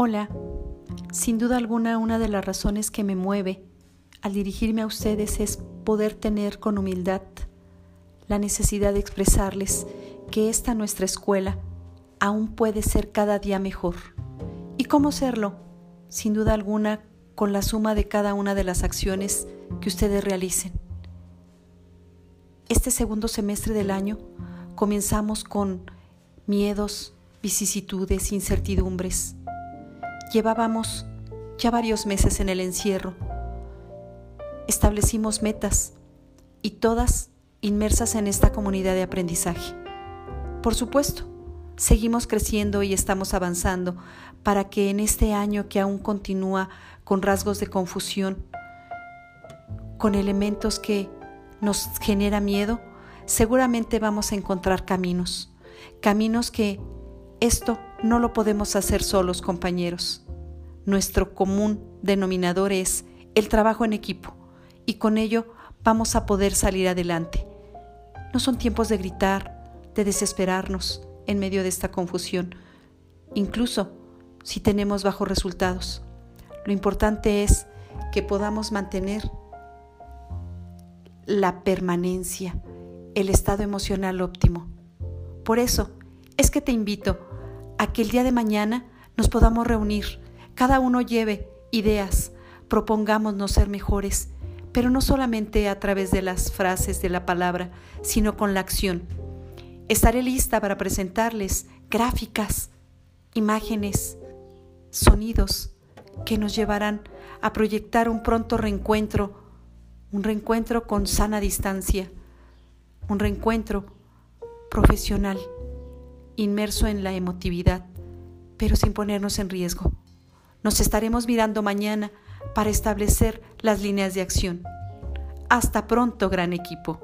Hola, sin duda alguna una de las razones que me mueve al dirigirme a ustedes es poder tener con humildad la necesidad de expresarles que esta nuestra escuela aún puede ser cada día mejor. ¿Y cómo serlo? Sin duda alguna con la suma de cada una de las acciones que ustedes realicen. Este segundo semestre del año comenzamos con miedos, vicisitudes, incertidumbres. Llevábamos ya varios meses en el encierro. Establecimos metas y todas inmersas en esta comunidad de aprendizaje. Por supuesto, seguimos creciendo y estamos avanzando para que en este año que aún continúa con rasgos de confusión, con elementos que nos genera miedo, seguramente vamos a encontrar caminos, caminos que esto no lo podemos hacer solos, compañeros. Nuestro común denominador es el trabajo en equipo y con ello vamos a poder salir adelante. No son tiempos de gritar, de desesperarnos en medio de esta confusión, incluso si tenemos bajos resultados. Lo importante es que podamos mantener la permanencia, el estado emocional óptimo. Por eso es que te invito a que el día de mañana nos podamos reunir, cada uno lleve ideas, propongámonos ser mejores, pero no solamente a través de las frases de la palabra, sino con la acción. Estaré lista para presentarles gráficas, imágenes, sonidos que nos llevarán a proyectar un pronto reencuentro un reencuentro con sana distancia, un reencuentro profesional, inmerso en la emotividad, pero sin ponernos en riesgo. Nos estaremos mirando mañana para establecer las líneas de acción. Hasta pronto, gran equipo.